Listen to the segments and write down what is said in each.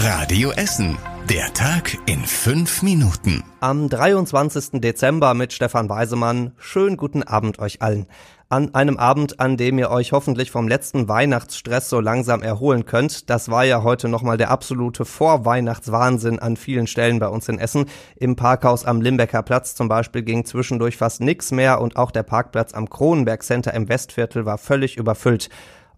Radio Essen. Der Tag in fünf Minuten. Am 23. Dezember mit Stefan Weisemann. Schönen guten Abend euch allen. An einem Abend, an dem ihr euch hoffentlich vom letzten Weihnachtsstress so langsam erholen könnt. Das war ja heute nochmal der absolute Vorweihnachtswahnsinn an vielen Stellen bei uns in Essen. Im Parkhaus am Limbecker Platz zum Beispiel ging zwischendurch fast nix mehr und auch der Parkplatz am Kronenberg Center im Westviertel war völlig überfüllt.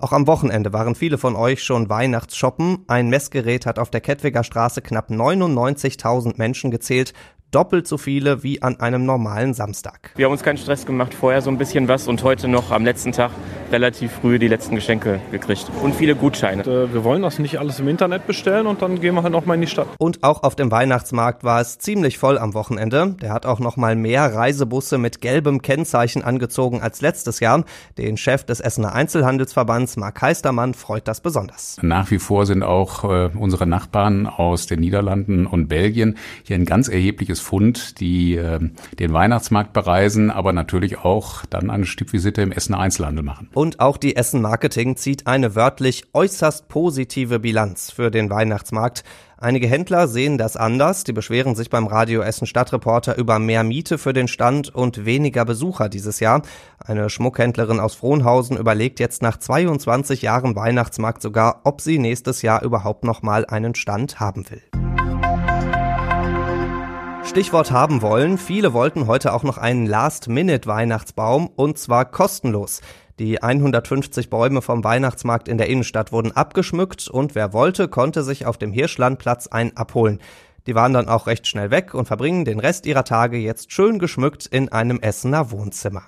Auch am Wochenende waren viele von euch schon Weihnachtsshoppen. Ein Messgerät hat auf der Kettwiger Straße knapp 99.000 Menschen gezählt doppelt so viele wie an einem normalen Samstag. Wir haben uns keinen Stress gemacht, vorher so ein bisschen was und heute noch am letzten Tag relativ früh die letzten Geschenke gekriegt und viele Gutscheine. Äh, wir wollen das nicht alles im Internet bestellen und dann gehen wir halt noch mal in die Stadt. Und auch auf dem Weihnachtsmarkt war es ziemlich voll am Wochenende. Der hat auch noch mal mehr Reisebusse mit gelbem Kennzeichen angezogen als letztes Jahr. Den Chef des Essener Einzelhandelsverbands Mark Heistermann freut das besonders. Nach wie vor sind auch äh, unsere Nachbarn aus den Niederlanden und Belgien hier ein ganz erhebliches Fund, die äh, den Weihnachtsmarkt bereisen, aber natürlich auch dann eine Stippvisite im Essener Einzelhandel machen. Und auch die Essen Marketing zieht eine wörtlich äußerst positive Bilanz für den Weihnachtsmarkt. Einige Händler sehen das anders. Die beschweren sich beim Radio Essen Stadtreporter über mehr Miete für den Stand und weniger Besucher dieses Jahr. Eine Schmuckhändlerin aus Frohnhausen überlegt jetzt nach 22 Jahren Weihnachtsmarkt sogar, ob sie nächstes Jahr überhaupt noch mal einen Stand haben will. Stichwort haben wollen. Viele wollten heute auch noch einen Last-Minute-Weihnachtsbaum und zwar kostenlos. Die 150 Bäume vom Weihnachtsmarkt in der Innenstadt wurden abgeschmückt und wer wollte, konnte sich auf dem Hirschlandplatz einen abholen. Die waren dann auch recht schnell weg und verbringen den Rest ihrer Tage jetzt schön geschmückt in einem Essener Wohnzimmer.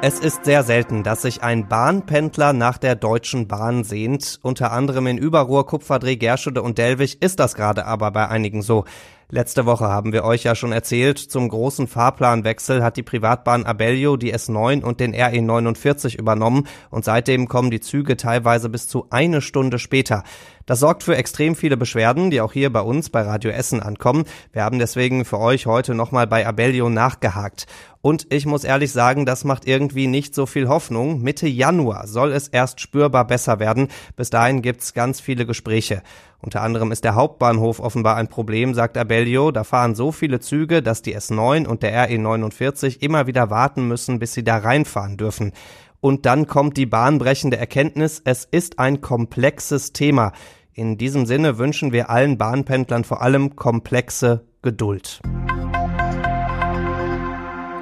Es ist sehr selten, dass sich ein Bahnpendler nach der Deutschen Bahn sehnt. Unter anderem in Überruhr, Kupferdreh, Gerschede und Delwig ist das gerade aber bei einigen so. Letzte Woche haben wir euch ja schon erzählt, zum großen Fahrplanwechsel hat die Privatbahn Abellio die S9 und den RE49 übernommen und seitdem kommen die Züge teilweise bis zu eine Stunde später. Das sorgt für extrem viele Beschwerden, die auch hier bei uns bei Radio Essen ankommen. Wir haben deswegen für euch heute nochmal bei Abellio nachgehakt. Und ich muss ehrlich sagen, das macht irgendwie nicht so viel Hoffnung. Mitte Januar soll es erst spürbar besser werden. Bis dahin gibt's ganz viele Gespräche. Unter anderem ist der Hauptbahnhof offenbar ein Problem, sagt Abellio. Da fahren so viele Züge, dass die S9 und der RE49 immer wieder warten müssen, bis sie da reinfahren dürfen. Und dann kommt die bahnbrechende Erkenntnis, es ist ein komplexes Thema. In diesem Sinne wünschen wir allen Bahnpendlern vor allem komplexe Geduld.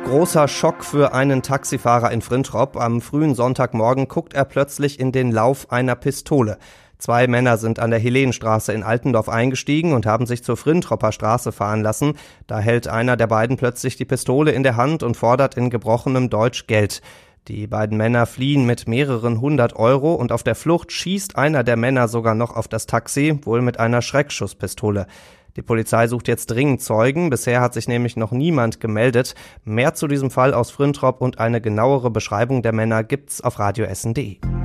Großer Schock für einen Taxifahrer in Frintrop. Am frühen Sonntagmorgen guckt er plötzlich in den Lauf einer Pistole. Zwei Männer sind an der Helenstraße in Altendorf eingestiegen und haben sich zur Frintropper Straße fahren lassen. Da hält einer der beiden plötzlich die Pistole in der Hand und fordert in gebrochenem Deutsch Geld. Die beiden Männer fliehen mit mehreren hundert Euro und auf der Flucht schießt einer der Männer sogar noch auf das Taxi, wohl mit einer Schreckschusspistole. Die Polizei sucht jetzt dringend Zeugen. Bisher hat sich nämlich noch niemand gemeldet. Mehr zu diesem Fall aus Frintrop und eine genauere Beschreibung der Männer gibt's auf radioessen.de.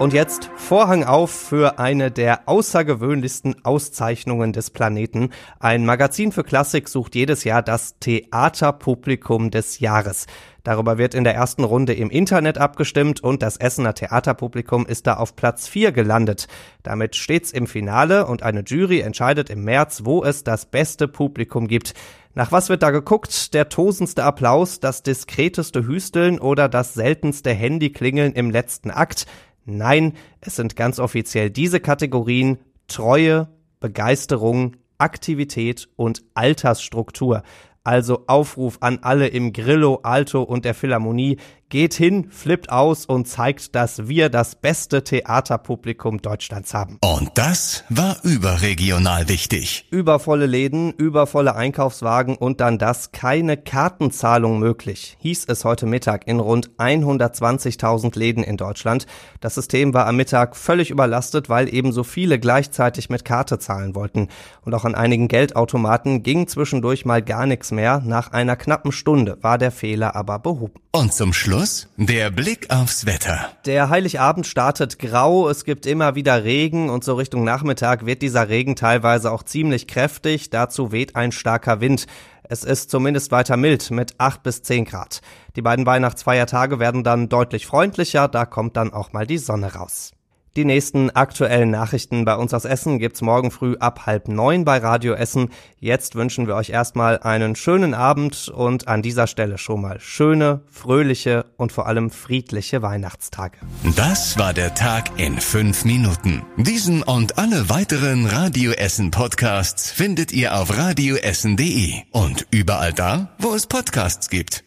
Und jetzt Vorhang auf für eine der außergewöhnlichsten Auszeichnungen des Planeten. Ein Magazin für Klassik sucht jedes Jahr das Theaterpublikum des Jahres. Darüber wird in der ersten Runde im Internet abgestimmt und das Essener Theaterpublikum ist da auf Platz 4 gelandet. Damit steht's im Finale und eine Jury entscheidet im März, wo es das beste Publikum gibt. Nach was wird da geguckt? Der tosendste Applaus, das diskreteste Hüsteln oder das seltenste Handyklingeln im letzten Akt? Nein, es sind ganz offiziell diese Kategorien Treue, Begeisterung, Aktivität und Altersstruktur. Also Aufruf an alle im Grillo, Alto und der Philharmonie, geht hin, flippt aus und zeigt, dass wir das beste Theaterpublikum Deutschlands haben. Und das war überregional wichtig. Übervolle Läden, übervolle Einkaufswagen und dann das keine Kartenzahlung möglich, hieß es heute Mittag in rund 120.000 Läden in Deutschland. Das System war am Mittag völlig überlastet, weil eben so viele gleichzeitig mit Karte zahlen wollten. Und auch an einigen Geldautomaten ging zwischendurch mal gar nichts mehr. Nach einer knappen Stunde war der Fehler aber behoben. Und zum Schluss der Blick aufs Wetter. Der Heiligabend startet grau, es gibt immer wieder Regen und so Richtung Nachmittag wird dieser Regen teilweise auch ziemlich kräftig, dazu weht ein starker Wind. Es ist zumindest weiter mild mit 8 bis 10 Grad. Die beiden Weihnachtsfeiertage werden dann deutlich freundlicher, da kommt dann auch mal die Sonne raus. Die nächsten aktuellen Nachrichten bei uns aus Essen gibt's morgen früh ab halb neun bei Radio Essen. Jetzt wünschen wir euch erstmal einen schönen Abend und an dieser Stelle schon mal schöne, fröhliche und vor allem friedliche Weihnachtstage. Das war der Tag in fünf Minuten. Diesen und alle weiteren Radio Essen Podcasts findet ihr auf radioessen.de und überall da, wo es Podcasts gibt.